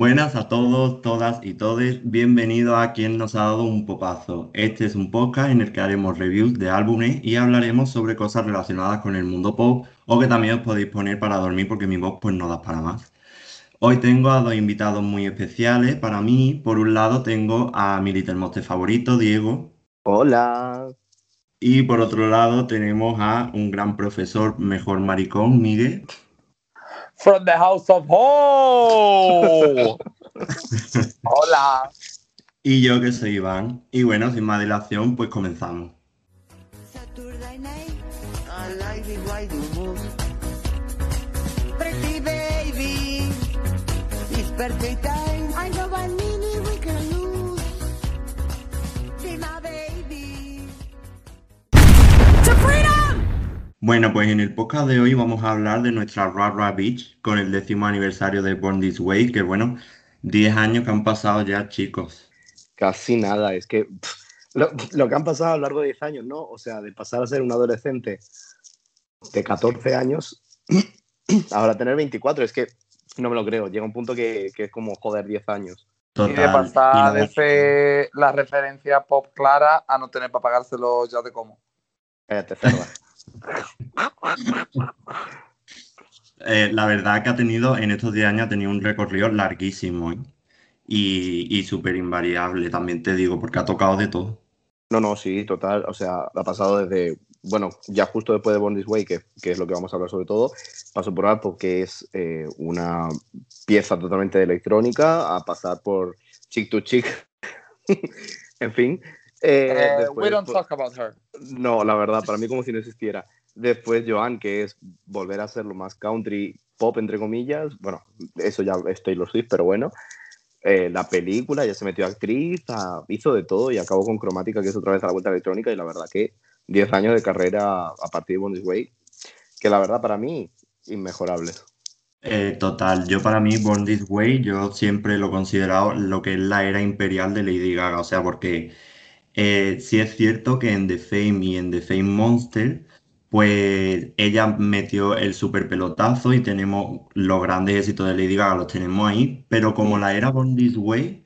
Buenas a todos, todas y todes. Bienvenidos a quien nos ha dado un popazo. Este es un podcast en el que haremos reviews de álbumes y hablaremos sobre cosas relacionadas con el mundo pop o que también os podéis poner para dormir porque mi voz pues no da para más. Hoy tengo a dos invitados muy especiales para mí. Por un lado tengo a mi Little Monster favorito, Diego. Hola. Y por otro lado tenemos a un gran profesor, mejor maricón, Miguel. From the House of Hope. Hola. Y yo que soy Iván. Y bueno, sin más dilación, pues comenzamos. Saturday night, I like the way you move. Pretty baby, it's perfect time. I know one Bueno, pues en el podcast de hoy vamos a hablar de nuestra Rara Beach con el décimo aniversario de Born This Way, que bueno, 10 años que han pasado ya, chicos. Casi nada, es que pff, lo, lo que han pasado a lo largo de 10 años, ¿no? O sea, de pasar a ser un adolescente de 14 años, ahora tener 24, es que no me lo creo. Llega un punto que, que es como, joder, 10 años. Y de Total. pasar y de ser la referencia pop clara a no tener para pagárselo ya de cómo. Cállate, cerda. Eh, la verdad que ha tenido, en estos 10 años, ha tenido un recorrido larguísimo ¿eh? y, y súper invariable, también te digo, porque ha tocado de todo. No, no, sí, total. O sea, ha pasado desde, bueno, ya justo después de Born Way, que, es lo que vamos a hablar sobre todo, pasó por Alpo, que es eh, una pieza totalmente electrónica, a pasar por Chick to Chick. en fin. Eh, Eh, después, we don't pues, talk about her. No, la verdad, para mí como si no existiera. Después Joan, que es volver a ser lo más country pop, entre comillas. Bueno, eso ya es Taylor Swift, pero bueno. Eh, la película, ya se metió actriz, a- hizo de todo y acabó con Cromática, que es otra vez a la vuelta electrónica. Y la verdad que 10 años de carrera a partir de Born This Way, que la verdad para mí, inmejorable. Eh, total, yo para mí Born This Way, yo siempre lo he considerado lo que es la era imperial de Lady Gaga, o sea, porque eh, sí es cierto que en The Fame y en The Fame Monster, pues ella metió el super pelotazo y tenemos los grandes éxitos de Lady Gaga, los tenemos ahí, pero como la era Born This Way,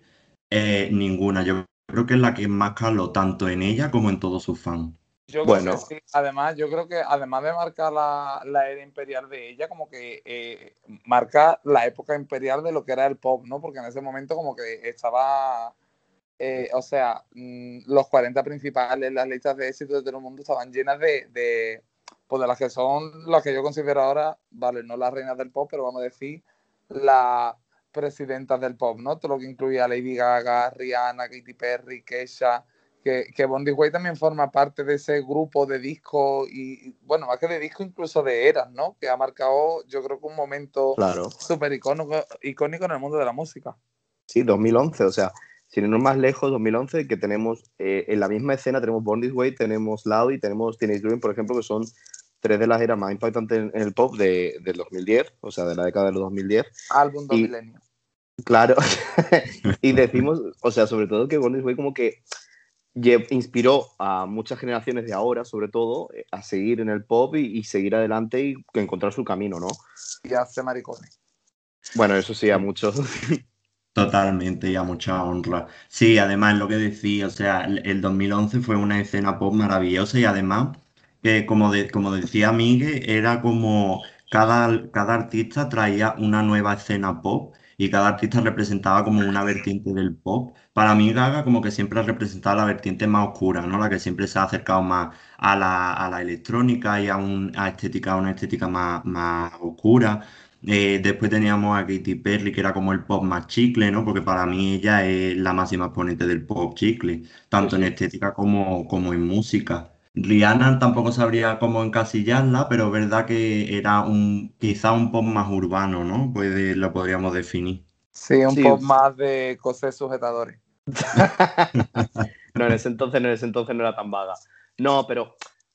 eh, ninguna. Yo creo que es la que más caló tanto en ella como en todos sus fans. Yo Bueno. creo que sí. Además, yo creo que además de marcar la, la era imperial de ella, como que eh, marca la época imperial de lo que era el pop, ¿no? Porque en ese momento como que estaba, eh, o sea, mm, los 40 principales, las listas de éxito de todo el mundo estaban llenas de, de, pues de las que son las que yo considero ahora, vale, no las reinas del pop, pero vamos a decir las presidentas del pop, ¿no? Todo lo que incluía Lady Gaga, Rihanna, Katy Perry, Kesha, que, que Bondi Way también forma parte de ese grupo de disco y, y, bueno, más que de disco, incluso de eras, ¿no? Que ha marcado, yo creo que un momento Claro. súper icónico, icónico en el mundo de la música. Sí, 2011, o sea, sin irnos más lejos, 2011, que tenemos eh, en la misma escena, tenemos Born This Way, tenemos Loud y tenemos Teenage Dream, por ejemplo, que son tres de las eras más impactantes en, en el pop de, del 2010, o sea, de la década de los 2010. Álbum dos milenios. Claro, y decimos, o sea, sobre todo que Born This Way como que inspiró a muchas generaciones de ahora, sobre todo, eh, a seguir en el pop y, y seguir adelante y encontrar su camino, ¿no? Y hace maricones. Bueno, eso sí, a muchos. Totalmente y a mucha honra. Sí, además lo que decía, o sea, el, el 2011 fue una escena pop maravillosa y además, eh, como, de- como decía Miguel, era como cada, cada artista traía una nueva escena pop y cada artista representaba como una vertiente del pop. Para mí Gaga como que siempre ha representado la vertiente más oscura, ¿no? La que siempre se ha acercado más a la, a la electrónica y a, un, a estética, a una estética más, más oscura. Eh, después teníamos a Katy Perry, que era como el pop más chicle, ¿no? Porque para mí ella es la máxima exponente del pop chicle, tanto en estética como, como en música. Rihanna tampoco sabría cómo encasillarla, pero es verdad que era un, quizá un pop más urbano, ¿no? Pues lo podríamos definir. Sí, un Sí. pop más de cosas sujetadores. No, en ese entonces, no, en ese entonces no era tan vaga. No, pero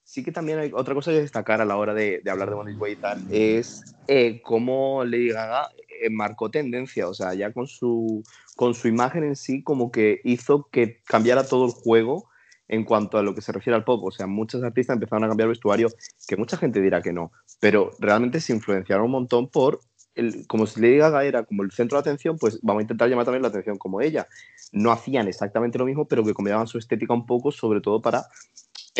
sí que también hay otra cosa que destacar a la hora de, de hablar de Bonnie Way y tal, es eh, cómo Lady Gaga eh, marcó tendencia, o sea, ya con su, con su imagen en sí, como que hizo que cambiara todo el juego en cuanto a lo que se refiere al pop. O sea, muchos artistas empezaron a cambiar vestuario, que mucha gente dirá que no, pero realmente se influenciaron un montón por el- como si Lady Gaga era como el centro de atención, pues vamos a intentar llamar también la atención como ella. No hacían exactamente lo mismo, pero que cambiaban su estética un poco, sobre todo para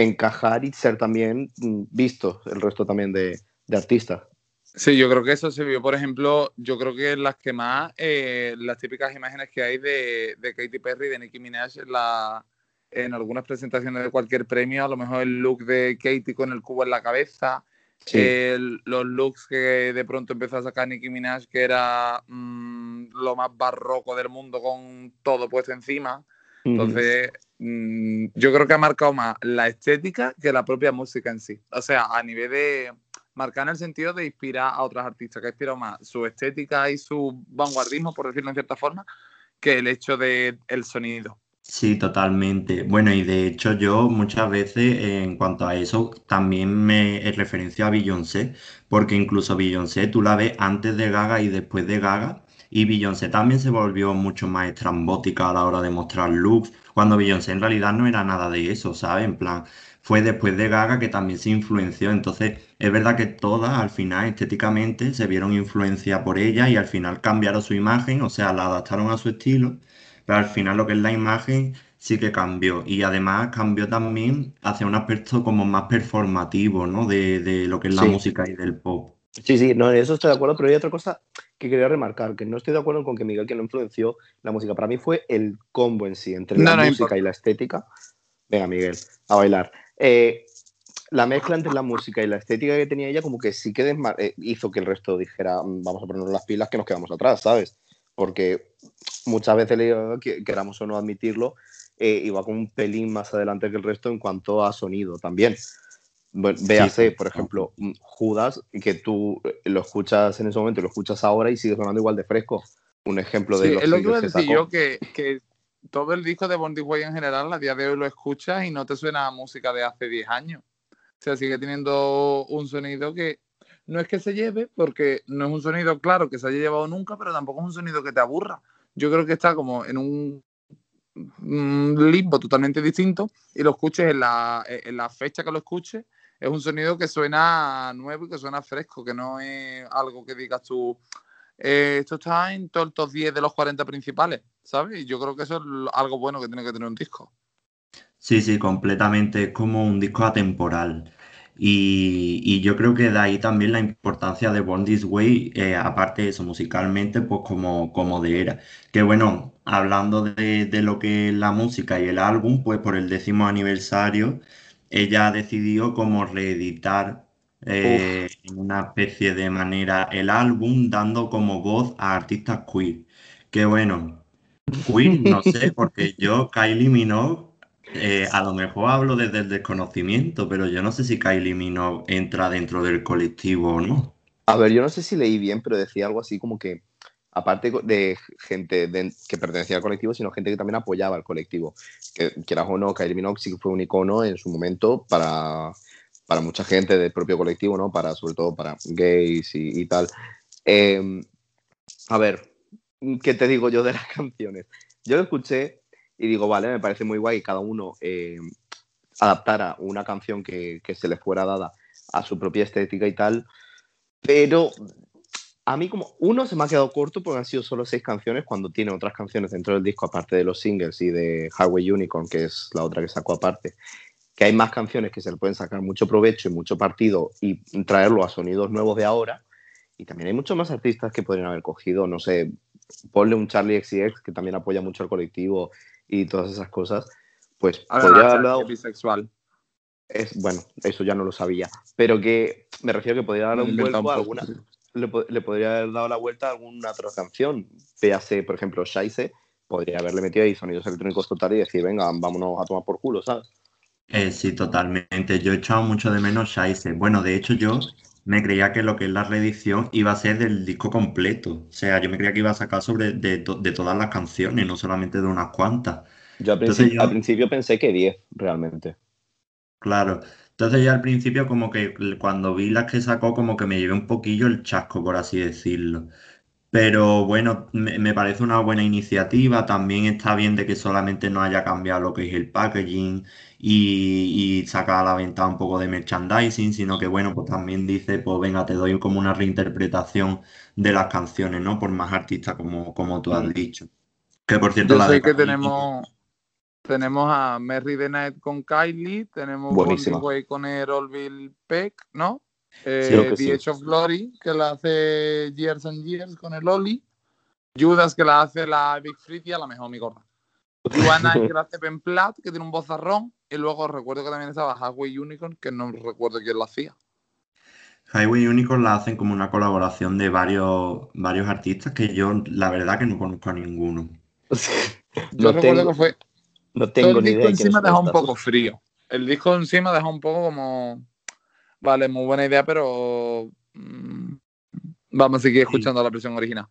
encajar y ser también mm, vistos el resto también de, de artistas. Sí, yo creo que eso se vio, por ejemplo, yo creo que las que más, eh, las típicas imágenes que hay de, de Katy Perry y de Nicki Minaj en, la, en algunas presentaciones de cualquier premio, a lo mejor el look de Katy con el cubo en la cabeza, Sí. el- los looks que de pronto empezó a sacar Nicki Minaj, que era mm, lo más barroco del mundo con todo puesto encima. Entonces, mm, yo creo que ha marcado más la estética que la propia música en sí. O sea, a nivel de marcar en el sentido de inspirar a otros artistas, que ha inspirado más su estética y su vanguardismo, por decirlo en cierta forma, que el hecho del el sonido. Sí, totalmente. Bueno, y de hecho yo muchas veces en cuanto a eso también me referencio a Beyoncé, porque incluso Beyoncé tú la ves antes de Gaga y después de Gaga, y Beyoncé también se volvió mucho más estrambótica a la hora de mostrar looks, cuando Beyoncé en realidad no era nada de eso, ¿sabes? En plan, fue después de Gaga que también se influenció, entonces es verdad que todas al final estéticamente se vieron influencia por ella y al final cambiaron su imagen, o sea, la adaptaron a su estilo pero al final lo que es la imagen sí que cambió. Y además cambió también hacia un aspecto como más performativo, ¿no? De, de lo que es la Sí. música y del pop. Sí, sí, no, en eso estoy de acuerdo, pero hay otra cosa que quería remarcar, que no estoy de acuerdo con que Miguel que lo influenció la música. Para mí fue el combo en sí, entre No, la no música importa. y la estética. Venga, Miguel, a bailar. Eh, la mezcla entre la música y la estética que tenía ella como que sí que eh, hizo que el resto dijera, "Mm, vamos a ponernos las pilas que nos quedamos atrás, ¿sabes? Porque muchas veces, le queramos o no admitirlo, eh, iba con un pelín más adelante que el resto en cuanto a sonido también. Bueno, véase, sí, por ejemplo, Judas, que tú lo escuchas en ese momento lo escuchas ahora y sigue sonando igual de fresco. Un ejemplo de Sí, los es lo que que decir sacó. yo, que, que todo el disco de Born This Way en general, a día de hoy lo escuchas y no te suena a música de hace 10 años. O sea, sigue teniendo un sonido que no es que se lleve, porque no es un sonido claro que se haya llevado nunca, pero tampoco es un sonido que te aburra. Yo creo que está como en un un limbo totalmente distinto y lo escuches en la, en la fecha que lo escuches, es un sonido que suena nuevo y que suena fresco, que no es algo que digas tú, eh, esto está en todos estos 10 de los 40 principales, ¿sabes? Y yo creo que eso es algo bueno que tiene que tener un disco. Sí, sí, completamente. Es como un disco atemporal. Y, y yo creo que de ahí también la importancia de Born This Way, eh, aparte de eso, musicalmente, pues como, como de era. Que bueno, hablando de, de lo que es la música y el álbum, pues por el décimo aniversario, ella decidió como reeditar eh, en una especie de manera el álbum, dando como voz a artistas queer. Que bueno, queer no sé, porque yo, Kylie Minogue, eh, a lo mejor hablo desde el desconocimiento, pero yo no sé si Kylie Minogue entra dentro del colectivo o no. A ver, yo no sé si leí bien, pero decía algo así como que, aparte de gente que pertenecía al colectivo, sino gente que también apoyaba al colectivo. Que quieras o no, Kylie Minogue sí fue un icono en su momento para, para mucha gente del propio colectivo, ¿no? Para, sobre todo para gays y, tal. Eh, a ver, ¿qué te digo yo de las canciones? Yo lo escuché y digo, vale, me parece muy guay que cada uno eh, adaptara una canción que, que se le fuera dada a su propia estética y tal, pero a mí como uno se me ha quedado corto porque han sido solo seis canciones cuando tiene otras canciones dentro del disco aparte de los singles y de Highway Unicorn, que es la otra que sacó aparte, que hay más canciones que se le pueden sacar mucho provecho y mucho partido y traerlo a sonidos nuevos de ahora. Y también hay muchos más artistas que podrían haber cogido, no sé, ponle un Charlie XCX que también apoya mucho al colectivo y todas esas cosas, pues podría haber dado... bisexual. Es, bueno, eso ya no lo sabía, pero que me refiero que podría darle un vuelco a alguna, le, po- le podría haber dado la vuelta a alguna otra canción. Véase, por ejemplo, Shaise, podría haberle metido ahí sonidos electrónicos total y decir, venga, vámonos a tomar por culo, ¿sabes? Eh, sí, totalmente. Yo he echado mucho de menos Shaise. Bueno, de hecho yo me creía que lo que es la reedición iba a ser del disco completo. O sea, yo me creía que iba a sacar sobre de, to- de todas las canciones, no solamente de unas cuantas. Yo al, Entonces principio, yo- al principio pensé que 10, realmente. Claro. Entonces yo al principio como que cuando vi las que sacó como que me llevé un poquillo el chasco, por así decirlo. Pero bueno, me, me parece una buena iniciativa. También está bien de que solamente no haya cambiado lo que es el packaging y, y sacar a la venta un poco de merchandising, sino que bueno, pues también dice, pues venga, te doy como una reinterpretación de las canciones, ¿no? Por más artistas como, como tú has Mm. dicho. Que por cierto, Yo la sé de que tenemos, tenemos a Merry the Night con Kylie, tenemos Buenísima. Bondi Way con Erolville Peck, ¿no? Eh, que The sí. Edge of Glory, que la hace Years and Years con el Oli. Judas, que la hace la Big Fritia, la mejor mi gorda. Juana, que la hace Ben Platt, que tiene un vozarrón. Y luego recuerdo que también estaba Highway Unicorn, que no recuerdo quién la hacía. Highway Unicorn la hacen como una colaboración de varios, varios artistas que yo la verdad que no conozco a ninguno. Yo No recuerdo tengo- que fue No Todo tengo el ni disco idea encima deja un poco frío. El disco encima deja un poco como. Vale, muy buena idea, pero. mm, vamos a seguir escuchando la versión original.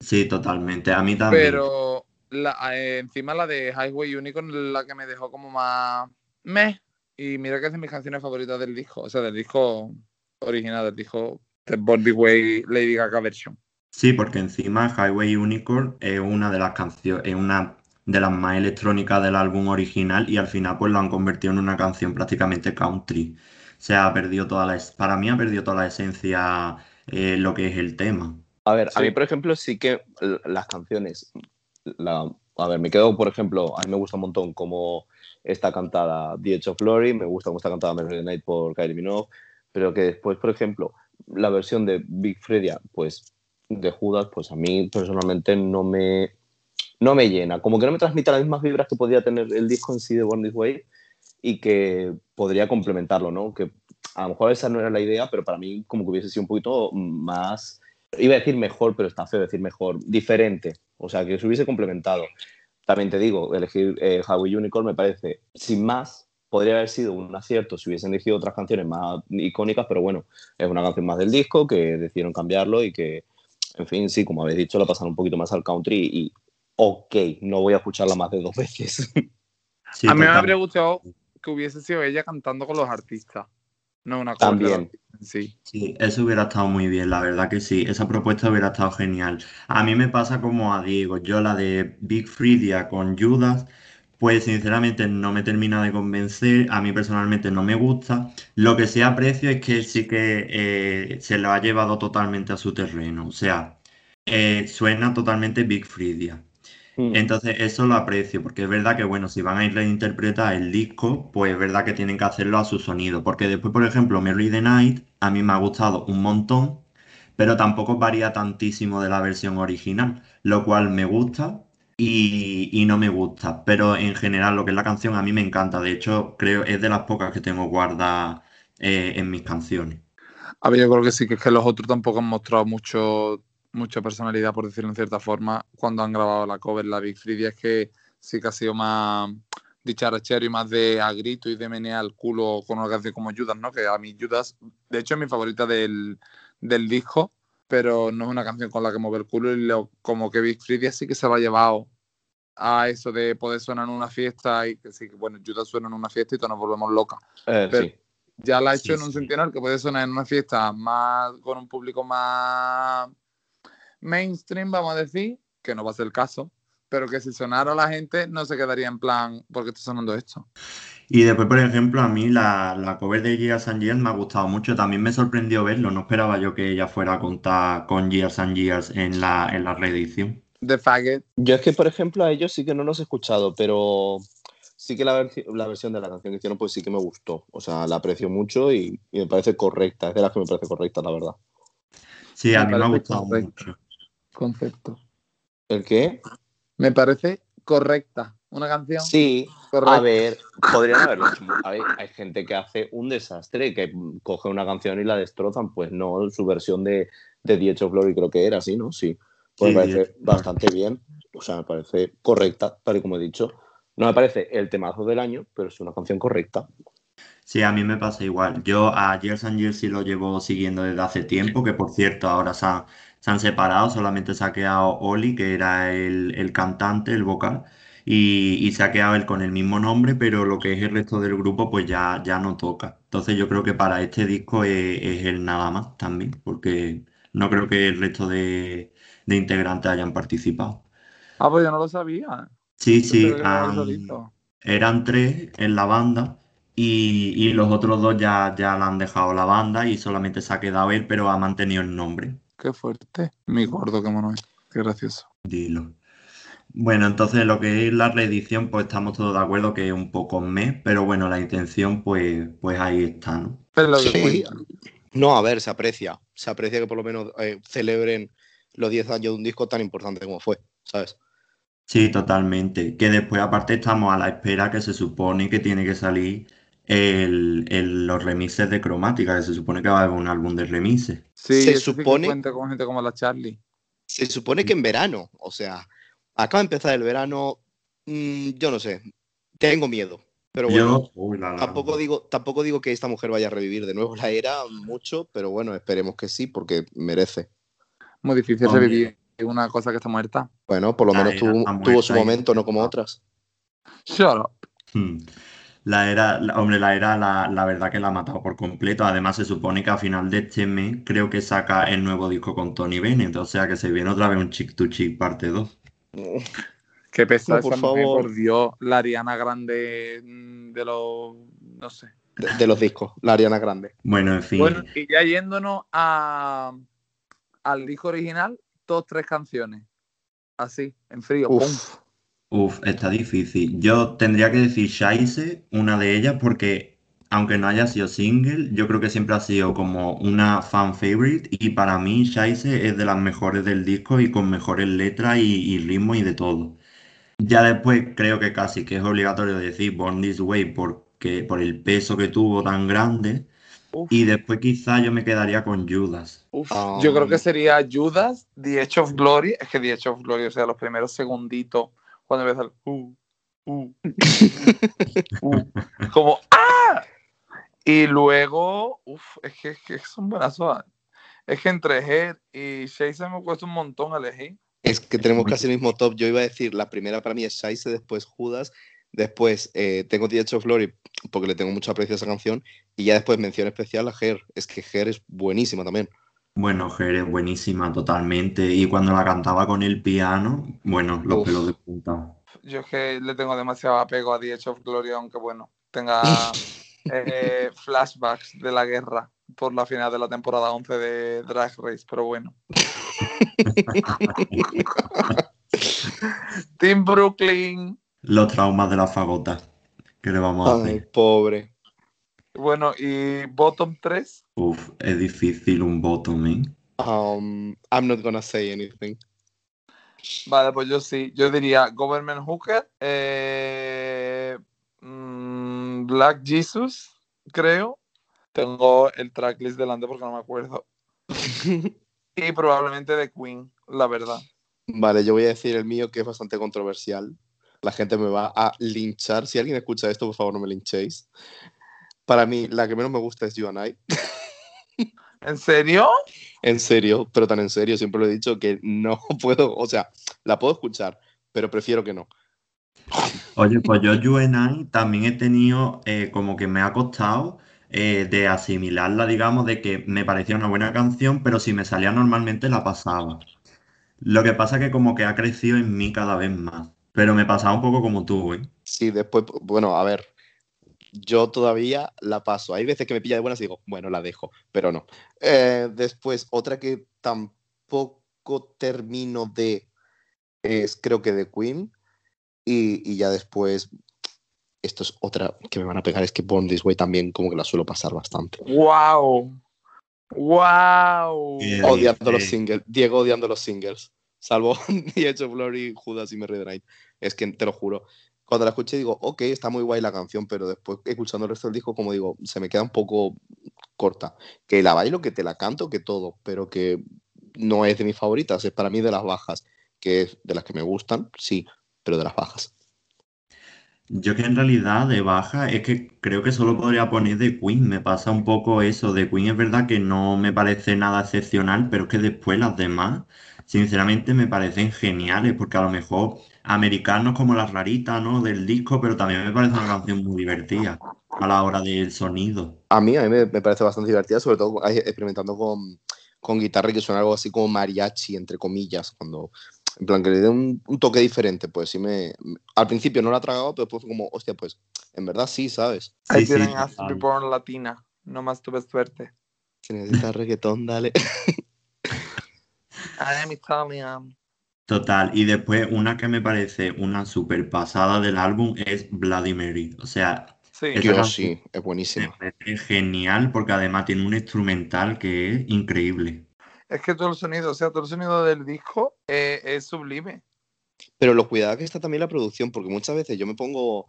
Sí, totalmente. A mí también. Pero la, eh, encima la de Highway Unicorn es la que me dejó como más. Meh. Y mira que es de mis canciones favoritas del disco. O sea, del disco original, del disco de Body Way Lady Gaga version. Sí, porque encima Highway Unicorn es una de las canciones, es una de las más electrónicas del álbum original y al final pues lo han convertido en una canción prácticamente country. O sea, ha perdido toda la, para mí ha perdido toda la esencia eh, lo que es el tema. A ver, a mí, por ejemplo, sí que las canciones. La, a ver, me quedo, por ejemplo, a mí me gusta un montón cómo está cantada The Edge of Glory, me gusta cómo está cantada Night por Kylie Minogue, pero que después, por ejemplo, la versión de Big Fredia, pues de Judas, pues a mí personalmente no me, no me llena. Como que no me transmite las mismas vibras que podría tener el disco en sí de Born This Way y que podría complementarlo, ¿no? Que a lo mejor esa no era la idea, pero para mí como que hubiese sido un poquito más, iba a decir mejor, pero está feo decir mejor, diferente, o sea, que se hubiese complementado. También te digo, elegir eh, Highway Unicorn me parece, sin más, podría haber sido un acierto si hubiesen elegido otras canciones más icónicas, pero bueno, es una canción más del disco que decidieron cambiarlo y que, en fin, sí, como habéis dicho, la pasaron un poquito más al country y, ok, no voy a escucharla más de dos veces. Sí, a mí me habría gustado que hubiese sido ella cantando con los artistas. No una cosa También. Sí. Sí, eso hubiera estado muy bien, la verdad que sí, esa propuesta hubiera estado genial. A mí me pasa como a Diego, yo la de Big Freedia con Judas, pues sinceramente no me termina de convencer, a mí personalmente no me gusta. Lo que sí aprecio es que sí que eh, se lo ha llevado totalmente a su terreno, o sea, eh, suena totalmente Big Freedia. Mm. Entonces eso lo aprecio, porque es verdad que, bueno, si van a reinterpretar el disco, pues es verdad que tienen que hacerlo a su sonido. Porque después, por ejemplo, Merry the Night, a mí me ha gustado un montón, pero tampoco varía tantísimo de la versión original, lo cual me gusta y, y no me gusta. Pero en general, lo que es la canción, a mí me encanta. De hecho, creo es de las pocas que tengo guardadas eh, en mis canciones. A ver, yo creo que sí, que es que los otros tampoco han mostrado mucho, mucha personalidad, por decirlo en cierta forma, cuando han grabado la cover, la Big Freedia, es que sí que ha sido más dicharachero y más de a grito y de menear el culo con una canción como Judas, ¿no? Que a mí Judas, de hecho, es mi favorita del, del disco, pero no es una canción con la que mover el culo y lo- como que Big Freedia sí que se lo ha llevado a eso de poder sonar en una fiesta y que sí, que bueno, Judas suena en una fiesta y todos nos volvemos locas Eh, pero- sí. ya la ha Sí, hecho en un sí. sentido en el que puede sonar en una fiesta más con un público más mainstream, vamos a decir, que no va a ser el caso, pero que si sonara la gente no se quedaría en plan, ¿por qué está sonando esto? Y después, por ejemplo, a mí la, la cover de Years and Years me ha gustado mucho. También me sorprendió verlo. No esperaba yo que ella fuera a contar con Years and Years en la, en la reedición. The Faggot, Yo es que, por ejemplo, a ellos sí que no los he escuchado, pero sí que la, versi- la versión de la canción que hicieron, pues sí que me gustó. O sea, la aprecio mucho y, y me parece correcta. Es de las que me parece correcta, la verdad. Sí, a Me mí me ha gustado mucho. Concepto. ¿El qué? Me parece correcta. Una canción Sí, correcta. a ver, podrían haberlo hecho. a ver, hay gente que hace un desastre, que coge una canción y la destrozan. Pues no, su versión de, de The Edge of Glory creo que era así, ¿no? Sí. Pues Sí, me parece bastante bien. O sea, me parece correcta, tal y como he dicho. No me parece el temazo del año, pero es una canción correcta. Sí, a mí me pasa igual. Yo a Years and Years sí lo llevo siguiendo desde hace tiempo, que por cierto ahora se han, se han separado, solamente se ha quedado Oli, que era el, el cantante, el vocal, y, y se ha quedado él con el mismo nombre, pero lo que es el resto del grupo pues ya, ya no toca. Entonces yo creo que para este disco es, es el nada más también, porque no creo que el resto de, de integrantes hayan participado. Ah, pues yo no lo sabía. Sí, sí, eran tres en la banda y, y los otros dos ya, ya la han dejado la banda y solamente se ha quedado él, pero ha mantenido el nombre. Qué fuerte. Mi gordo, qué mono es. Qué gracioso. Dilo. Bueno, entonces lo que es la reedición, pues estamos todos de acuerdo que es un poco mes, pero bueno, la intención, pues, pues ahí está, ¿no? Es lo que Sí. No, a ver, se aprecia. Se aprecia que por lo menos eh, celebren los 10 años de un disco tan importante como fue, ¿sabes? Sí, totalmente. Que después, aparte, estamos a la espera que se supone que tiene que salir el, el- los remixes de cromática, que se supone que va a haber un álbum de remixes. Sí, Se eso sí que supone- con gente como la Charlie. Se supone que en verano, o sea, acaba de empezar el verano, mm, yo no sé, tengo miedo. Pero bueno, Yo, uy, la, la. tampoco digo, tampoco digo que esta mujer vaya a revivir de nuevo la era mucho, pero bueno, esperemos que sí, porque merece. Muy difícil Hombre. revivir una cosa que está muerta. Bueno, por lo La menos tuvo, su momento, no como otras. Up. Hmm. La era, la- hombre, la era, la, la verdad que la ha matado por completo. Además, se supone que a final de este mes creo que saca el nuevo disco con Tony Bennett. O sea que se viene otra vez un Chick to Chick parte 2. Qué pesada No, por esa mujer, favor. por Dios. La Ariana Grande mm, de los. No sé. De, de los discos, la Ariana Grande. Bueno, en fin. Bueno, y ya yéndonos a, al disco original, dos, tres canciones. Así, en frío. pum. Uf, Uf, está difícil. Yo tendría que decir Scheisse, una de ellas, porque aunque no haya sido single, yo creo que siempre ha sido como una fan favorite y para mí Scheisse es de las mejores del disco y con mejores letras y, y ritmo y de todo. Ya después creo que casi que es obligatorio decir Born This Way porque, por el peso que tuvo tan grande Uf, y después quizá yo me quedaría con Judas. uf. Um, Yo creo que sería Judas, The Edge of Glory. Es que The Edge of Glory, o sea, los primeros segunditos, cuando empieza el. Uh, uh, uh, como ¡Ah! Y luego, uf, es que, es que son buenas horas. Es que entre Head y Shay se me cuesta un montón elegir. Es que tenemos casi el mismo top. Yo iba a decir, la primera para mí es Scheisse, después Judas, después eh, tengo The Edge of Glory porque le tengo mucho aprecio a esa canción y ya después mención especial a Her. Es que Her es buenísima también. Bueno, Jer es buenísima totalmente y cuando la cantaba con el piano, bueno, los Uf. pelos de punta. Yo es que le tengo demasiado apego a The Edge of Glory, aunque bueno, tenga eh, flashbacks de la guerra por la final de la temporada 11 de Drag Race, pero bueno. Team Brooklyn. Los traumas de la fagota. ¿Qué le vamos a Ay, hacer? pobre. Bueno, y Bottom 3. Uf, es difícil un bottom, ¿eh? Um, I'm not gonna say anything. Vale, pues yo sí. Yo diría Government Hooker. eh, mm, Black Jesus, creo. Tengo el tracklist delante porque no me acuerdo. Y probablemente de Queen, la verdad. Vale, yo voy a decir el mío que es bastante controversial. La gente me va a linchar. Si alguien escucha esto, por favor no me linchéis. Para mí, la que menos me gusta es You and I. ¿En serio? En serio, pero tan en serio, siempre lo he dicho que no puedo, o sea, la puedo escuchar, pero prefiero que no. Oye, pues yo UNI también he tenido eh, como que me ha costado eh, de asimilarla, digamos, de que me parecía una buena canción, pero si me salía normalmente la pasaba. Lo que pasa que como que ha crecido en mí cada vez más. Pero me pasaba un poco como tú, ¿eh? Sí, después, bueno, a ver, yo todavía la paso. Hay veces que me pilla de buenas y digo, bueno, la dejo, pero no. Eh, después, otra que tampoco termino de, es creo que de Queen. Y, y ya después, esto es otra que me van a pegar, es que Born This Way también como que la suelo pasar bastante. ¡Wow! ¡Wow! Odiando los singles, Diego odiando los singles. Salvo The Edge of Glory, Judas y the Night. Es que te lo juro. Cuando la escuché digo, ok, está muy guay la canción, pero después escuchando el resto del disco, como digo, se me queda un poco corta. Que la bailo, que te la canto, que todo, pero que no es de mis favoritas, es para mí de las bajas, que es de las que me gustan, sí, pero de las bajas. Yo que en realidad de baja es que creo que solo podría poner de Queen. Me pasa un poco eso. De Queen es verdad que no me parece nada excepcional, pero es que después las demás, sinceramente, me parecen geniales, porque a lo mejor americanos como las raritas, ¿no? Del disco, pero también me parece una canción muy divertida a la hora del sonido. A mí, a mí me, me parece bastante divertida, sobre todo experimentando con, con guitarra que suena algo así como mariachi, entre comillas, cuando, en plan, que le dé un, un toque diferente, pues sí me... Al principio no la tragaba, pero después fue como, hostia, pues, en verdad sí, ¿sabes? Ahí Sí, sí, tienen a total. Happy Born Latina. No más tuve suerte. Si necesitas reggaetón, dale. I am Italian. Total, y después una que me parece una super pasada del álbum es Bloody Mary. O sea, Sí, Esa Dios, canción sí, es buenísima. me parece genial porque además tiene un instrumental que es increíble. es que todo el sonido, o sea, todo el sonido del disco eh, es sublime. Pero lo cuidada que está también la producción, porque muchas veces yo me pongo,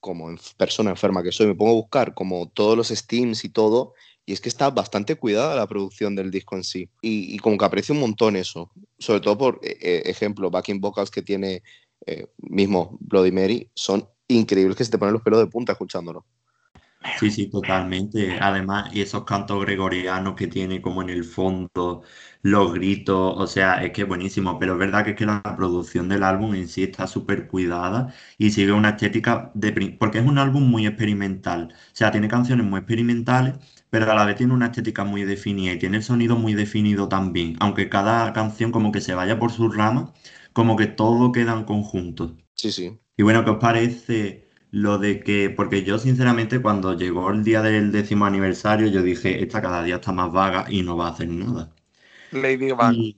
como en- persona enferma que soy, me pongo a buscar como todos los Steams y todo, y es que está bastante cuidada la producción del disco en sí. Y, como que aprecio un montón eso. Sobre todo por eh, eh, ejemplo, backing vocals que tiene eh, mismo Bloody Mary, son increíbles que se te ponen los pelos de punta escuchándolo. Sí, sí, totalmente. Además, y esos cantos gregorianos que tiene como en el fondo, los gritos, o sea, es que es buenísimo. Pero es verdad que es que la producción del álbum en sí está súper cuidada y sigue una estética de... porque es un álbum muy experimental. O sea, tiene canciones muy experimentales, pero a la vez tiene una estética muy definida y tiene el sonido muy definido también. Aunque cada canción como que se vaya por sus ramas, como que todo queda en conjunto. Sí, sí. Y bueno, ¿qué os parece lo de que, porque yo sinceramente cuando llegó el día del décimo aniversario, yo dije, esta cada día está más vaga y no va a hacer nada. Lady Gaga. Y,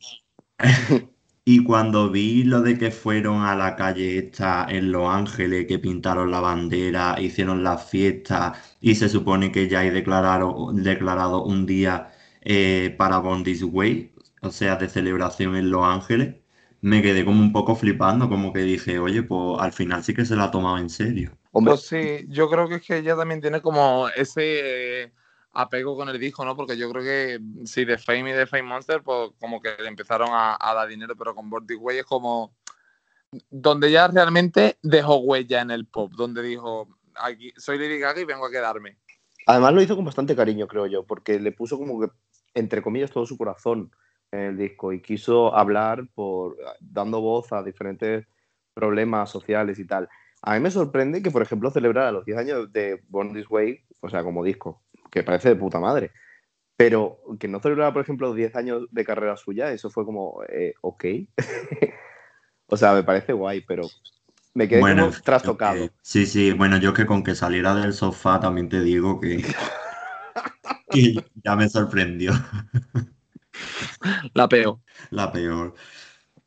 y cuando vi lo de que fueron a la calle esta en Los Ángeles, que pintaron la bandera, hicieron las fiestas y se supone que ya hay declarado, declarado un día eh, para Born This Way, o sea, de celebración en Los Ángeles, me quedé como un poco flipando, como que dije, oye, pues al final sí que se la ha tomado en serio. Hombre, Pues sí, yo creo que es que ella también tiene como ese eh, apego con el disco, ¿no? Porque yo creo que sí, de Fame y de Fame Monster, pues como que le empezaron a, dar dinero, pero con This Way es como donde ella realmente dejó huella en el pop, donde dijo, aquí soy Lady Gaga y vengo a quedarme. Además lo hizo con bastante cariño, creo yo, porque le puso como que, entre comillas, todo su corazón en el disco y quiso hablar por dando voz a diferentes problemas sociales y tal. A mí me sorprende que, por ejemplo, celebrara los 10 años de Born This Way, o sea, como disco, que parece de puta madre, pero que no celebrara, por ejemplo, los 10 años de carrera suya, eso fue como, eh, ok. o sea, me parece guay, pero me quedé Bueno, como trastocado. sí, sí, bueno, yo que con que saliera del sofá también te digo que, que ya me sorprendió. La peo. La peor.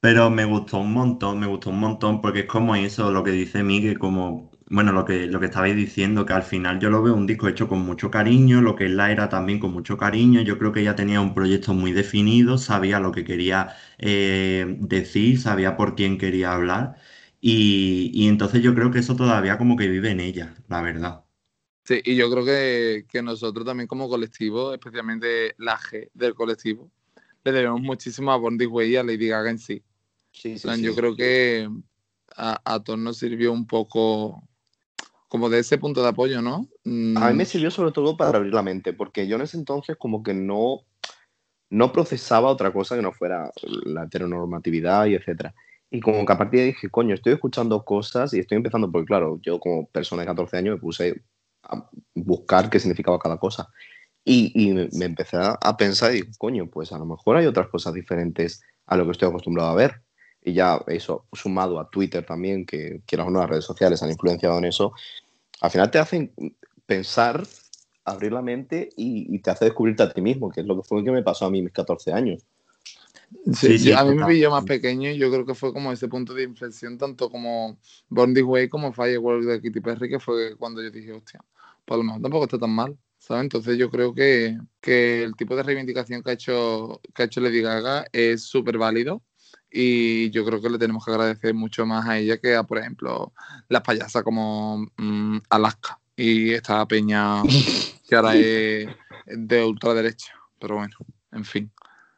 Pero me gustó un montón, me gustó un montón, porque es como eso, lo que dice Miguel, como, bueno, lo que, lo que estabais diciendo, que al final yo lo veo un disco hecho con mucho cariño, lo que es la era también con mucho cariño. Yo creo que ella tenía un proyecto muy definido, sabía lo que quería eh, decir, sabía por quién quería hablar. Y, y entonces yo creo que eso todavía como que vive en ella, la verdad. Sí, y yo creo que, que nosotros también como colectivo, especialmente la G del colectivo, le debemos muchísimo a Born This Way y a Lady Gaga en sí. Sí, sí, sí. Yo creo que a, a todos nos sirvió un poco como de ese punto de apoyo, ¿no? Mm, A mí me sirvió sobre todo para abrir la mente, porque yo en ese entonces como que no, no procesaba otra cosa que no fuera la heteronormatividad y etcétera. Y como que a partir de ahí dije, coño, estoy escuchando cosas y estoy empezando, porque claro, yo como persona de 14 años me puse a buscar qué significaba cada cosa. Y, y me, empecé a pensar y digo, coño, pues a lo mejor hay otras cosas diferentes a lo que estoy acostumbrado a ver. Y ya eso, sumado a Twitter también, que quieras o no, las redes sociales han influenciado en eso, al final te hacen pensar, abrir la mente y, y te hace descubrirte a ti mismo, que es lo que fue que me pasó a mí mis 14 años. Sí, Sí, sí, a mí me pilló más pequeño y yo creo que fue como ese punto de inflexión, tanto como Born This Way como Firework de Katy Perry, que fue cuando yo dije, hostia, pues a lo mejor tampoco está tan mal, ¿sabes? Entonces yo creo que, que el tipo de reivindicación que ha hecho, que ha hecho Lady Gaga es súper válido y yo creo que le tenemos que agradecer mucho más a ella que a, por ejemplo, las payasas como mm, Alaska y esta peña que ahora es de ultraderecha, pero bueno, en fin.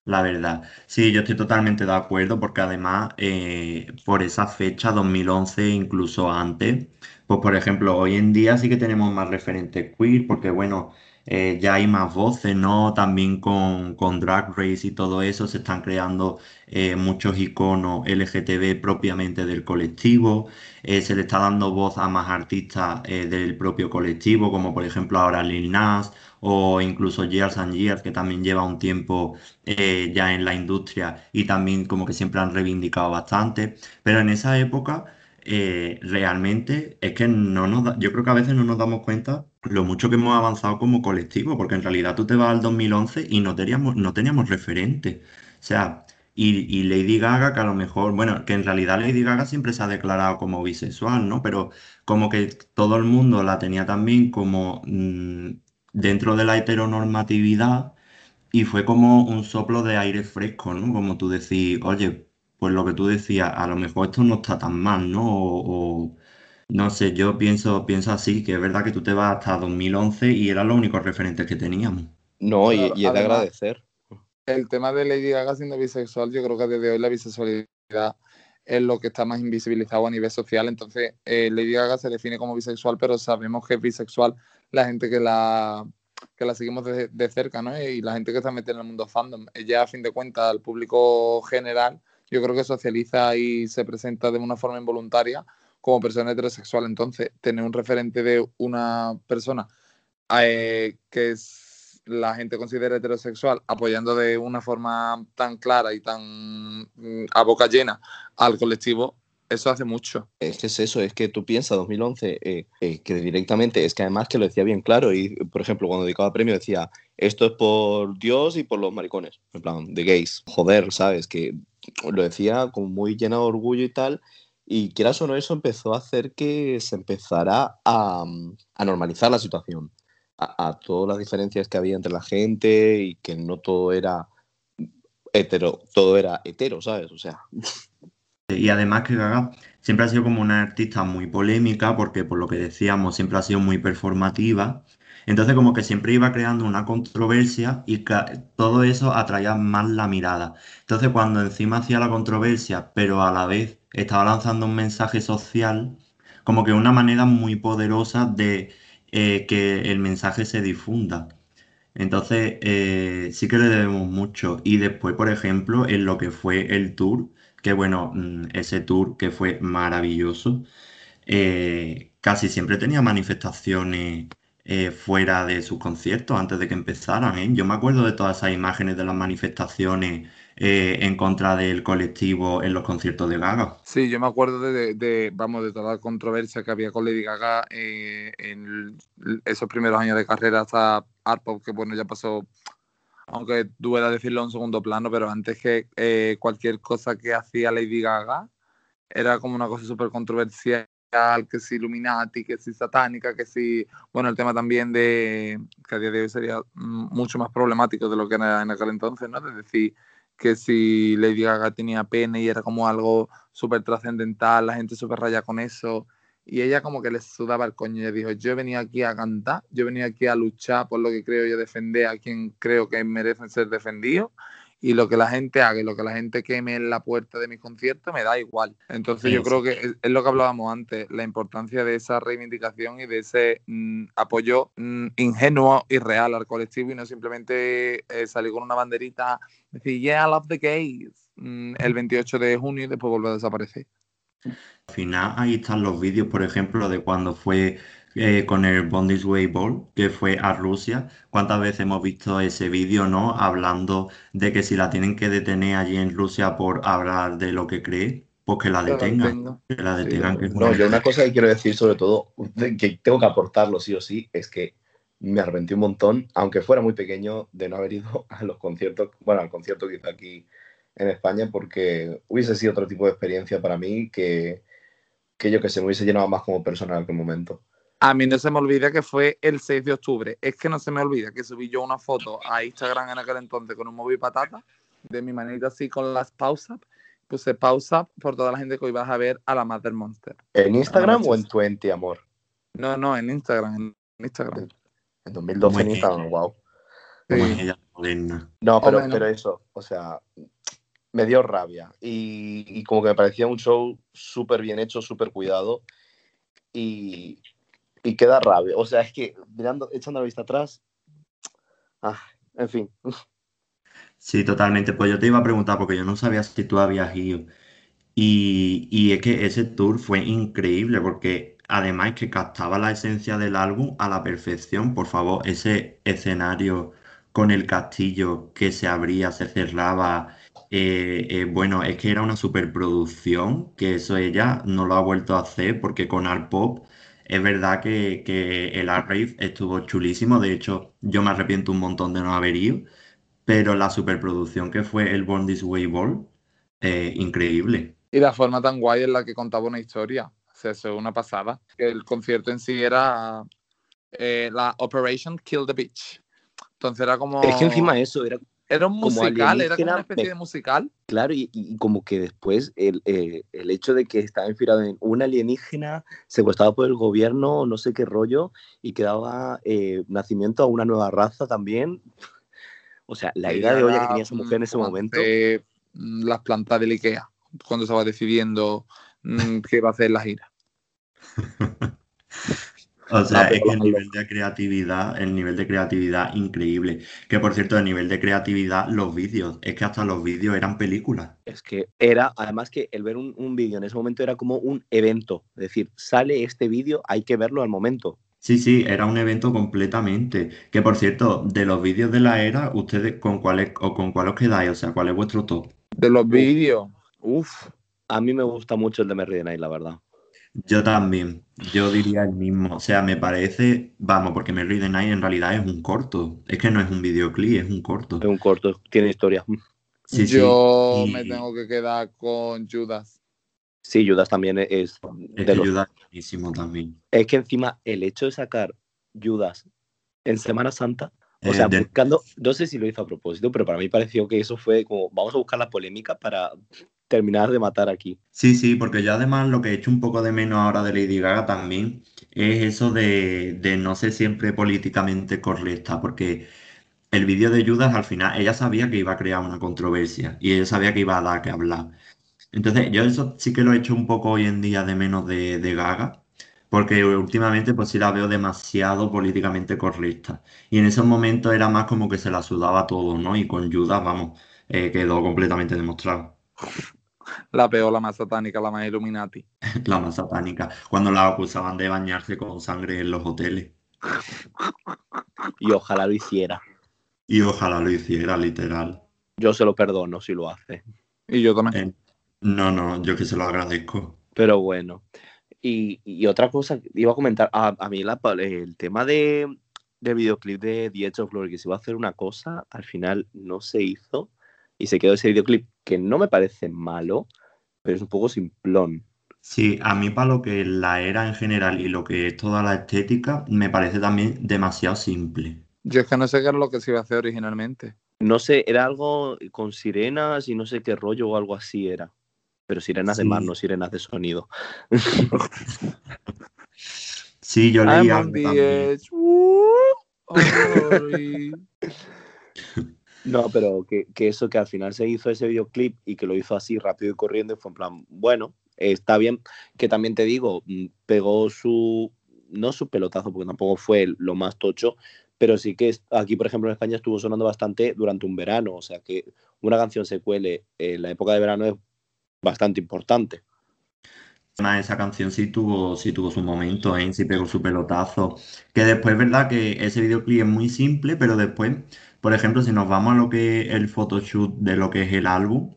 La verdad, sí, yo estoy totalmente de acuerdo porque además eh, por esa fecha, 2011, incluso antes, pues por ejemplo, hoy en día sí que tenemos más referentes queer porque bueno, eh, ya hay más voces, ¿no? También con, con Drag Race y todo eso se están creando eh, muchos iconos LGTB propiamente del colectivo. Eh, se le está dando voz a más artistas del propio colectivo, como por ejemplo ahora Lil Nas o incluso Years and Years, que también lleva un tiempo ya en la industria y también como que siempre han reivindicado bastante. Pero en esa época eh, realmente es que no nos da- yo creo que a veces no nos damos cuenta lo mucho que hemos avanzado como colectivo, porque en realidad tú te vas al 2011 y no teníamos, no teníamos referente. O sea, y, Lady Gaga, que a lo mejor, bueno, que en realidad Lady Gaga siempre se ha declarado como bisexual, ¿no? Pero como que todo el mundo la tenía también como mm, dentro de la heteronormatividad y fue como un soplo de aire fresco, ¿no? Como tú decís, oye, pues lo que tú decías, a lo mejor esto no está tan mal, ¿no? O, o- no sé, yo pienso, pienso así, que es verdad que tú te vas hasta 2011 y eran los únicos referentes que teníamos. No, y, es de agradecer. el tema de Lady Gaga siendo bisexual, yo creo que desde hoy la bisexualidad es lo que está más invisibilizado a nivel social. Entonces, eh, Lady Gaga se define como bisexual, pero sabemos que es bisexual la gente que la, que la seguimos de, de cerca, ¿no? Y la gente que está metida en el mundo fandom. Ella, a fin de cuentas, al público general, yo creo que socializa y se presenta de una forma involuntaria como persona heterosexual. Entonces, tener un referente de una persona eh, que es, la gente considera heterosexual, apoyando de una forma tan clara y tan mm, a boca llena al colectivo, eso hace mucho. Es que es eso, es que tú piensas 2011, eh, eh, que directamente, es que además que lo decía bien claro, y por ejemplo, cuando dedicaba premio decía, esto es por Dios y por los maricones, en plan, de gays. Joder, ¿sabes? Que lo decía como muy lleno de orgullo y tal, y quieras o no, eso empezó a hacer que se empezara a, a normalizar la situación, a, a todas las diferencias que había entre la gente y que no todo era hetero, todo era hetero, ¿sabes? O sea, Y además que Gaga siempre ha sido como una artista muy polémica, porque por lo que decíamos, siempre ha sido muy performativa. Entonces como que siempre iba creando una controversia y todo eso atraía más la mirada. Entonces cuando encima hacía la controversia, pero a la vez estaba lanzando un mensaje social, como que una manera muy poderosa de eh, que el mensaje se difunda. Entonces, eh, sí que le debemos mucho. Y después, por ejemplo, en lo que fue el tour, que bueno, mm, ese tour que fue maravilloso, eh, casi siempre tenía manifestaciones eh, fuera de sus conciertos antes de que empezaran, ¿eh? Yo me acuerdo de todas esas imágenes de las manifestaciones eh, en contra del colectivo en los conciertos de Gaga. Sí, yo me acuerdo de, vamos, de toda la controversia que había con Lady Gaga eh, en esos primeros años de carrera hasta Art Pop, que bueno, ya pasó, aunque duela decirlo en segundo plano, pero antes que cualquier cosa que hacía Lady Gaga era como una cosa súper controversial, que si Illuminati, que si satánica, que si, bueno, el tema también de, que a día de hoy sería mm, mucho más problemático de lo que era en aquel entonces, ¿no? Es decir, que si Lady Gaga tenía pene y era como algo súper trascendental, la gente súper raya con eso, y ella como que le sudaba el coño y dijo, yo venía aquí a cantar, yo venía aquí a luchar por lo que creo y a defender a quien creo que merecen ser defendidos, y lo que la gente haga y lo que la gente queme en la puerta de mis conciertos me da igual. Entonces Sí, yo sí. creo que es, es lo que hablábamos antes, la importancia de esa reivindicación y de ese mm, apoyo mm, ingenuo y real al colectivo y no simplemente eh, salir con una banderita, decir, yeah, I love the gays, mm, el 28 de junio y después volver a desaparecer. Al final ahí están los vídeos, por ejemplo, de cuando fue eh, con el This Way Ball, que fue a Rusia. ¿Cuántas veces hemos visto ese vídeo, no? Hablando de que si la tienen que detener allí en Rusia por hablar de lo que cree, pues que la Que la detengan. Que la Sí, detengan, que No, yo una cosa que quiero decir sobre todo, que tengo que aportarlo sí o sí, es que me arrepentí un montón, aunque fuera muy pequeño, de no haber ido a los conciertos, bueno, al concierto que hice aquí en España, porque hubiese sido otro tipo de experiencia para mí que, que yo que sé, me hubiese llenado más como persona en aquel momento. A mí no se me olvida que fue el 6 de octubre. Es que no se me olvida que subí yo una foto a Instagram en aquel entonces con un móvil patata, de mi manita así con las pausas. Puse pausa por toda la gente que hoy vas a ver a la Mother Monster. ¿En Instagram o en. Twenty, amor? No, no, en Instagram, en Instagram. En 2012 en Instagram, wow. Sí. No, pero eso, o sea, me dio rabia. Y, y como que me parecía un show súper bien hecho, súper cuidado. Y, y queda rabia. O sea, es que mirando, echando la vista atrás, Ah, en fin. Sí, totalmente. Pues yo te iba a preguntar, porque yo no sabía si tú habías ido. Y, y es que ese tour fue increíble, porque además que captaba la esencia del álbum a la perfección. Por favor, ese escenario con el castillo que se abría, se cerraba. eh, eh, bueno, es que era una superproducción, que eso ella no lo ha vuelto a hacer, porque con Art Pop es verdad que, que el Art Rave estuvo chulísimo. De hecho, yo me arrepiento un montón de no haber ido. Pero la superproducción que fue el Born This Way Ball, eh, increíble. Y la forma tan guay en la que contaba una historia. O sea, eso es una pasada. El concierto en sí era eh, la Operation Kill the Bitch. Entonces era como. Es que encima eso era Era un musical, era como una especie me- de musical. claro y, y como que después el, eh, el hecho de que estaba inspirado en un alienígena secuestrado por el gobierno, no sé qué rollo, y que daba eh, nacimiento a una nueva raza también. O sea, la idea de olla que tenía esa mujer en ese momento. mm, las plantas del Ikea, cuando estaba decidiendo mm, qué iba a hacer la gira. O sea, pero es que el nivel de creatividad, el nivel de creatividad increíble. Que por cierto, el nivel de creatividad, los vídeos, es que hasta los vídeos eran películas. Es que era, además que el ver un, un vídeo en ese momento era como un evento. Es decir, sale este vídeo, hay que verlo al momento. Sí, sí, era un evento completamente. Que por cierto, de los vídeos de la era, ¿ustedes con cuáles o con cuál os quedáis? O sea, ¿cuál es vuestro top? De los vídeos. Uf. A mí me gusta mucho el de Merry Night, la verdad. Yo también, yo diría el mismo. O sea, me parece, vamos, porque Merry the Night en realidad es un corto. Es que no es un videoclip, es un corto. Es un corto, tiene historia. Sí, sí. Yo Y me tengo que quedar con Judas. Sí, Judas también es es de que los ayuda muchísimo también. Es que encima el hecho de sacar Judas en Semana Santa, o Eh, sea, de- buscando, no sé si lo hizo a propósito, pero para mí pareció que eso fue como, vamos a buscar la polémica para terminar de matar aquí. Sí, sí, porque yo además lo que he hecho un poco de menos ahora de Lady Gaga también es eso de, de no ser siempre políticamente correcta, porque el vídeo de Judas al final ella sabía que iba a crear una controversia y ella sabía que iba a dar que hablar. Entonces yo eso sí que lo he hecho un poco hoy en día de menos de, Gaga, porque últimamente pues sí la veo demasiado políticamente correcta. Y en esos momentos era más como que se la sudaba todo, ¿no? Y con Judas, vamos, eh, quedó completamente demostrado. La peor, la más satánica, la más Illuminati. La más satánica, cuando la acusaban de bañarse con sangre en los hoteles. Y ojalá lo hiciera. Y ojalá lo hiciera, literal. Yo se lo perdono si lo hace. Y yo también. Eh, no, no, yo que se lo agradezco. Pero bueno. Y, y otra cosa, iba a comentar, a, a mí la- el tema de, del videoclip de The Edge of Glory, que se iba a hacer una cosa, al final no se hizo y se quedó ese videoclip que no me parece malo, pero es un poco simplón. Sí, a mí para lo que es la era en general y lo que es toda la estética, me parece también demasiado simple. Yo es que no sé qué era lo que se iba a hacer originalmente. No sé, era algo con sirenas y no sé qué rollo o algo así era. Pero sirenas de mar, no sirenas de sonido. Sí, yo leí I'm algo on the también. edge. Woo, oh, glory. No, pero que, eso que al final se hizo ese videoclip y que lo hizo así rápido y corriendo, fue en plan, bueno, está bien. Que también te digo, mm, pegó su, no su pelotazo, porque tampoco fue lo más tocho, pero sí que aquí, por ejemplo, en España estuvo sonando bastante durante un verano. O sea que una canción se cuele en la época de verano es bastante importante. Esa canción sí tuvo, sí tuvo su momento, ¿eh? Sí pegó su pelotazo. Que después es verdad que ese videoclip es muy simple, pero después, por ejemplo, si nos vamos a lo que es el photoshoot de lo que es el álbum,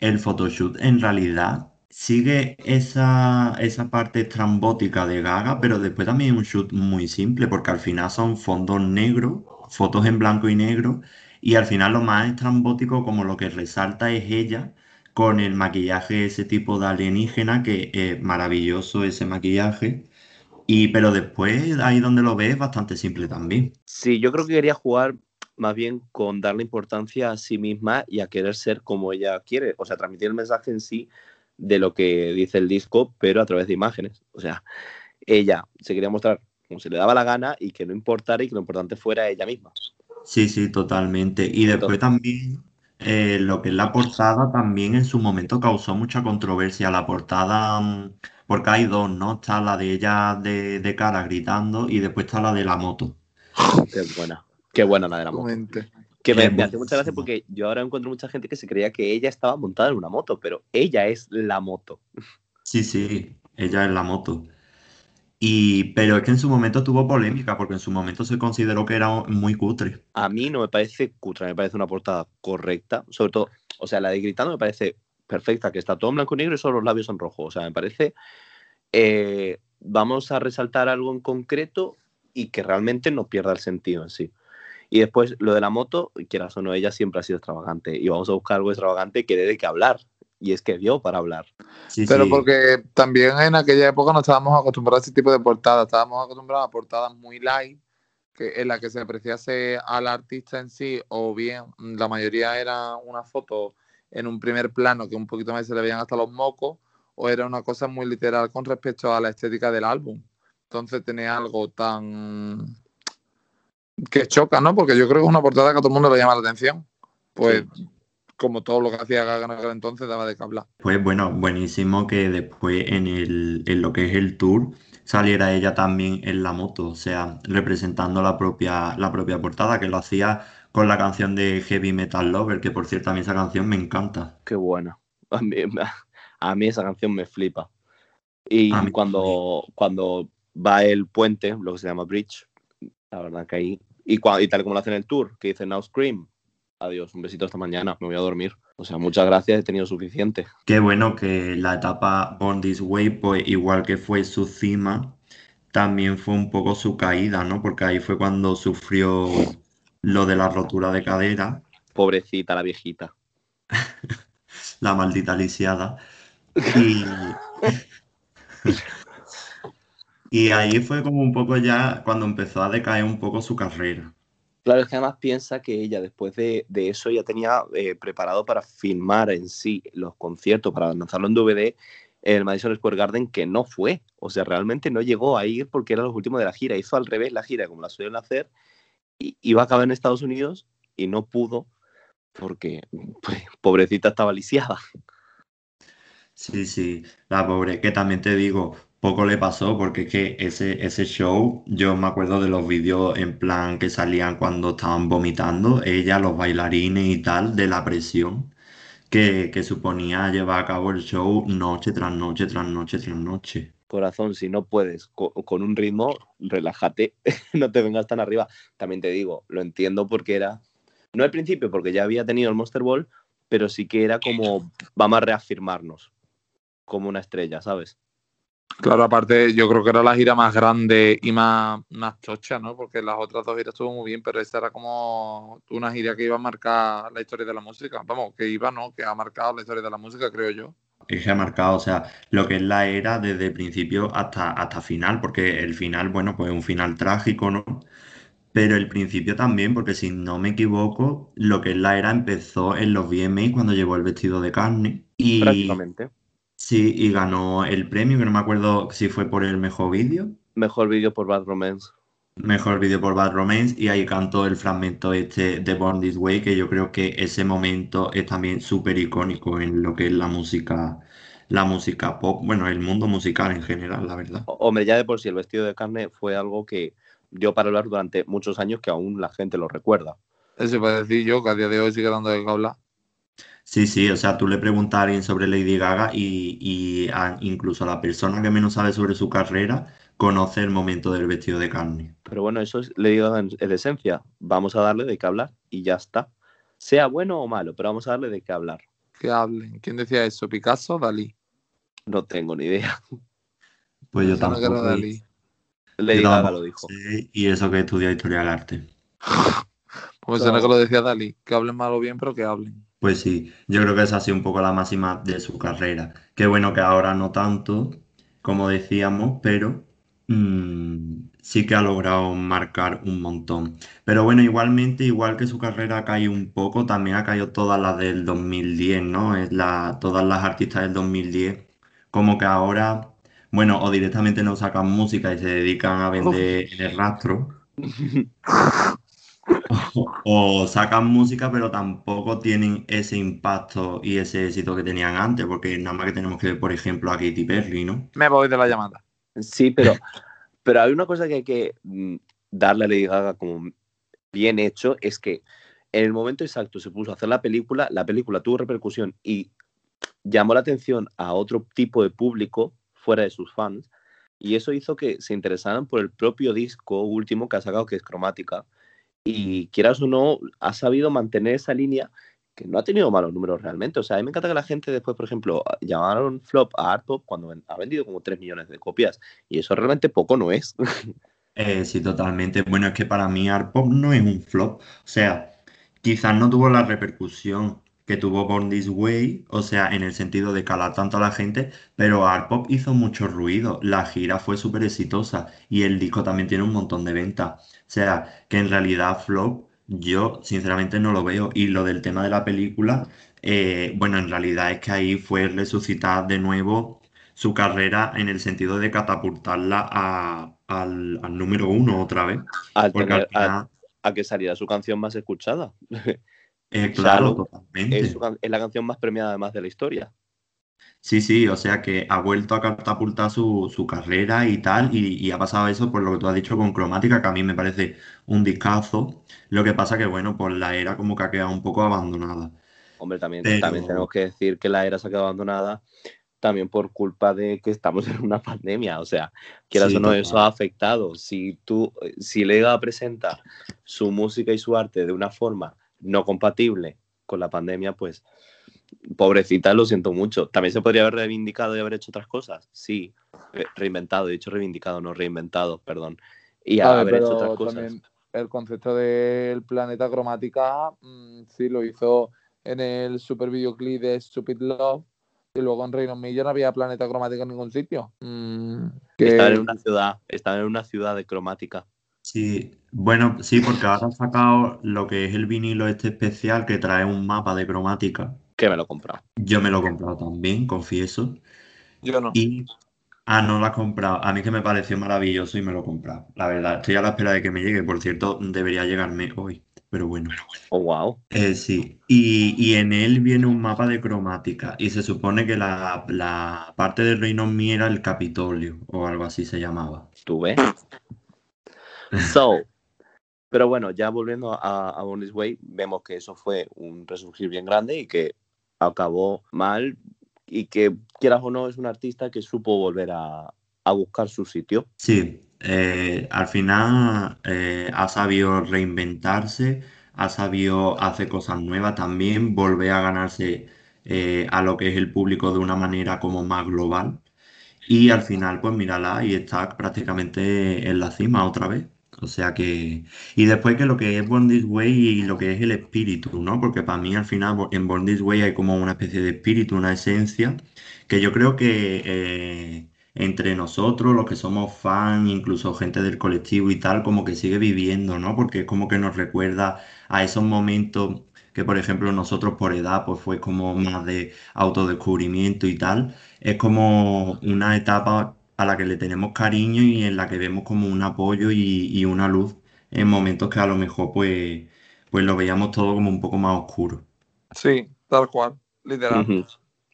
el photoshoot en realidad sigue esa, esa parte estrambótica de Gaga, pero después también es un shoot muy simple, porque al final son fondos negros, fotos en blanco y negro, y al final lo más estrambótico, como lo que resalta es ella con el maquillaje ese tipo de alienígena, que es maravilloso ese maquillaje. Y pero después, ahí donde lo ves, es bastante simple también. Sí, yo creo que quería jugar más bien con darle importancia a sí misma y a querer ser como ella quiere. O sea, transmitir el mensaje en sí de lo que dice el disco, pero a través de imágenes. O sea, ella se quería mostrar como se le daba la gana y que no importara y que lo importante fuera ella misma. Sí, sí, totalmente. Y después también eh, lo que es la portada también en su momento causó mucha controversia. La portada, mm, porque hay dos, ¿no? Está la de ella de, de cara gritando y después está la de la moto. Qué buena. Qué buena la de la moto. Comente. Que me, hace mucha gracia porque yo ahora encuentro mucha gente que se creía que ella estaba montada en una moto, pero ella es la moto. Sí, sí, ella es la moto. Y, pero es que en su momento tuvo polémica, porque en su momento se consideró que era muy cutre. A mí no me parece cutre, me parece una portada correcta. Sobre todo, o sea, la de Gritando me parece perfecta, que está todo en blanco y negro y solo los labios en rojo. O sea, me parece. eh, vamos a resaltar algo en concreto y que realmente no pierda el sentido en sí. Y después, lo de la moto, quieras o no, ella siempre ha sido extravagante. Y vamos a buscar algo extravagante que dé de qué hablar. Y es que dio para hablar. Sí, Pero sí. porque también en aquella época no estábamos acostumbrados a ese tipo de portadas, estábamos acostumbrados a portadas muy light, que, en las que se apreciase al artista en sí, o bien la mayoría era una foto en un primer plano que un poquito más se le veían hasta los mocos, o era una cosa muy literal con respecto a la estética del álbum. Entonces tenía algo tan que choca, ¿no? Porque yo creo que es una portada que a todo el mundo le llama la atención. Pues como todo lo que hacía Gaga en aquel entonces daba de qué hablar. Pues bueno, buenísimo que después en el, en lo que es el tour saliera ella también en la moto, o sea, representando la propia, la propia portada, que lo hacía con la canción de Heavy Metal Lover, que por cierto a mí esa canción me encanta. Qué buena. A mí, a mí esa canción me flipa. Y cuando, cuando va el puente, lo que se llama Bridge, la verdad que ahí. Y, tal como lo hacen en el tour, que dice Now Scream. Adiós, un besito hasta mañana, me voy a dormir. O sea, muchas gracias, he tenido suficiente. Qué bueno que la etapa Born This Way, pues igual que fue su cima, también fue un poco su caída, ¿no? Porque ahí fue cuando sufrió lo de la rotura de cadera, Pobrecita la viejita. la maldita lisiada. Y, y ahí fue como un poco ya cuando empezó a decaer un poco su carrera. Claro, es que además piensa que ella después de, de eso ya tenía eh, preparado para filmar en sí los conciertos, para lanzarlo en DVD, el Madison Square Garden, que no fue. O sea, realmente no llegó a ir porque eran los últimos de la gira. Hizo al revés la gira, como la suelen hacer, y iba a acabar en Estados Unidos y no pudo porque, pues, pobrecita estaba lisiada. Sí, sí, la pobre, que también te digo, poco le pasó porque es que ese, ese show, yo me acuerdo de los vídeos en plan que salían cuando estaban vomitando, ella, los bailarines y tal, de la presión que, que suponía llevar a cabo el show noche tras noche, tras noche, tras noche. Corazón, si no puedes co- con, un ritmo, relájate, no te vengas tan arriba. También te digo, lo entiendo porque era, no al principio, porque ya había tenido el Monster Ball, pero sí que era como, vamos a reafirmarnos como una estrella, ¿sabes? Claro, aparte, yo creo que era la gira más grande y más, más tocha, ¿no? Porque las otras dos giras estuvo muy bien, pero esta era como una gira que iba a marcar la historia de la música. Vamos, que iba, ¿no? Que ha marcado la historia de la música, creo yo. Es que ha marcado, o sea, lo que es la era desde principio hasta, hasta final, porque el final, bueno, pues un final trágico, ¿no? Pero el principio también, porque si no me equivoco, lo que es la era empezó en los VMA cuando llevó el vestido de carne y Prácticamente. Sí, y ganó el premio, que no me acuerdo si fue por el mejor vídeo, Mejor vídeo por Bad Romance. mejor vídeo por Bad Romance, y ahí cantó el fragmento este de Born This Way, que yo creo que ese momento es también súper icónico en lo que es la música, la música pop, bueno, el mundo musical en general, la verdad. O- Hombre, ya de por sí el vestido de carne fue algo que dio para hablar durante muchos años que aún la gente lo recuerda. Eso iba a decir yo, que a día de hoy sigue dando de qué hablar. Sí, sí, o sea, tú le preguntas a alguien sobre Lady Gaga y, y a- incluso a la persona que menos sabe sobre su carrera conoce el momento del vestido de carne. Pero bueno, eso es, le digo en, en esencia. Vamos a darle de qué hablar y ya está. Sea bueno o malo, pero vamos a darle de qué hablar. Que hablen. ¿Quién decía eso? ¿Picasso o Dalí? No tengo ni idea. Pues yo Suena que era tampoco. Dalí. Lady yo Gaga tampoco lo dijo. sé, y eso que estudia historia del arte. Pues suena que lo decía Dalí. Que hablen mal o bien, pero que hablen. Pues sí, yo creo que esa ha sido un poco la máxima de su carrera. Qué bueno que ahora no tanto, como decíamos, pero mm, sí que ha logrado marcar un montón. Pero bueno, igualmente, igual que su carrera ha caído un poco, también ha caído todas las del 2010, ¿no? Es la, todas las artistas del 2010, como que ahora, bueno, o directamente no sacan música y se dedican a vender en el rastro. O, o sacan música, pero tampoco tienen ese impacto y ese éxito que tenían antes, porque nada más que tenemos que ver, por ejemplo, a Katy Perry, ¿no? Me voy de la llamada. Sí, pero, pero hay una cosa que hay que mm, darle a Lady Gaga como bien hecho es que en el momento exacto se puso a hacer la película, la película tuvo repercusión y llamó la atención a otro tipo de público fuera de sus fans y eso hizo que se interesaran por el propio disco último que ha sacado, que es Cromática. Y quieras o no, ha sabido mantener esa línea que no ha tenido malos números realmente. O sea, a mí me encanta que la gente después, por ejemplo, llamaron flop a Art Pop cuando ha vendido como 3 millones de copias. Y eso realmente poco no es. Eh, sí, totalmente. Bueno, es que para mí Art Pop no es un flop. O sea, quizás no tuvo la repercusión que tuvo Born This Way, o sea, en el sentido de calar tanto a la gente, pero Art Pop hizo mucho ruido. La gira fue súper exitosa y el disco también tiene un montón de ventas. O sea, que en realidad flop, yo sinceramente no lo veo. Y lo del tema de la película, eh, bueno, en realidad es que ahí fue resucitar de nuevo su carrera en el sentido de catapultarla a- al, al número uno otra vez. Al Porque al tener, a, final, a que saliera su canción más escuchada. eh, claro, totalmente. Es, la canción más premiada además de la historia. Sí, sí, o sea que ha vuelto a catapultar su, su carrera y tal, y, y ha pasado eso por lo que tú has dicho con Cromática, que a mí me parece un discazo. Lo que pasa que, bueno, pues la era como que ha quedado un poco abandonada. Hombre, también, Pero- también tenemos que decir que la era se ha quedado abandonada también por culpa de que estamos en una pandemia. O sea, quieras Sí, o no, eso ha afectado. Si tú, si Lega presenta su música y su arte de una forma no compatible con la pandemia, pues pobrecita, lo siento mucho. También se podría haber reivindicado y haber hecho otras cosas. Sí, re- reinventado, he dicho reivindicado, no reinventado, perdón. Y A ver, haber hecho otras cosas. el concepto del planeta cromática mm, sí lo hizo en el super videoclip de Stupid Love y luego en Reino Unido no había planeta cromática en ningún sitio. Mm, que- Estaban en una ciudad, estaban en una ciudad de cromática. Sí, bueno, sí, porque ahora han sacado lo que es el vinilo este especial que trae un mapa de cromática. Que me lo he comprado. Yo me lo he comprado también, confieso. Yo no. Y, ah, no lo has comprado. A mí que me pareció maravilloso y me lo he comprado. La verdad, estoy a la espera de que me llegue. Por cierto, debería llegarme hoy, pero bueno. Oh, wow. Eh, sí, y, y en él viene un mapa de cromática y se supone que la, la parte del Reino Unido era el Capitolio o algo así se llamaba. ¿Tú ves? So, pero bueno, ya volviendo a, a Born This Way, vemos que eso fue un resurgir bien grande y que acabó mal y que, quieras o no, es un artista que supo volver a, buscar su sitio. Sí, eh, al final eh, ha sabido reinventarse, ha sabido hacer cosas nuevas también, volver a ganarse eh, a lo que es el público de una manera como más global. Y al final, pues mírala y está prácticamente en la cima otra vez. O sea que... Y después que lo que es Born Way y lo que es el espíritu, ¿no? Porque para mí al final en Born Way hay como una especie de espíritu, una esencia, que yo creo que eh, entre nosotros, los que somos fans, incluso gente del colectivo y tal, como que sigue viviendo, ¿no? Porque es como que nos recuerda a esos momentos que, por ejemplo, nosotros por edad, pues fue como más de autodescubrimiento y tal. Es como una etapa a la que le tenemos cariño y en la que vemos como un apoyo y, y una luz en momentos que a lo mejor pues, pues lo veíamos todo como un poco más oscuro. Sí, tal cual, literal.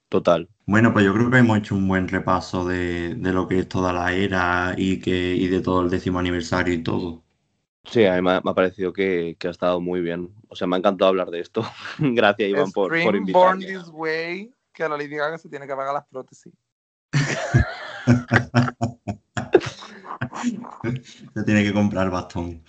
Total. Bueno, pues yo creo que hemos hecho un buen repaso de, de lo que es toda la era y, que, y de todo el décimo aniversario y todo. Sí, a mí me ha, me ha parecido que, que ha estado muy bien. O sea, me ha encantado hablar de esto. Gracias, Iván, por, por Scream Born invitarme. This Way, que a la Lady Gaga se tiene que pagar las prótesis. Se tiene que comprar bastón.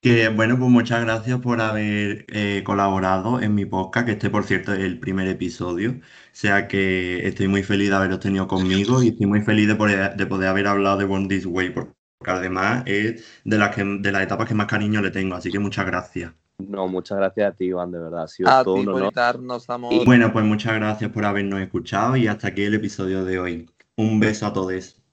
Que bueno, pues muchas gracias por haber eh, colaborado en mi podcast, que este por cierto es el primer episodio. O sea que estoy muy feliz de haberos tenido conmigo y estoy muy feliz de poder, de poder haber hablado de Born This Way, porque además es de las que, de las etapas que más cariño le tengo. Así que muchas gracias. No, muchas gracias a ti, Iván, de verdad. Ha sido A todo ti un por honor. invitarnos, amor. Y- Bueno, pues muchas gracias por habernos escuchado y hasta aquí el episodio de hoy. Un beso a todos.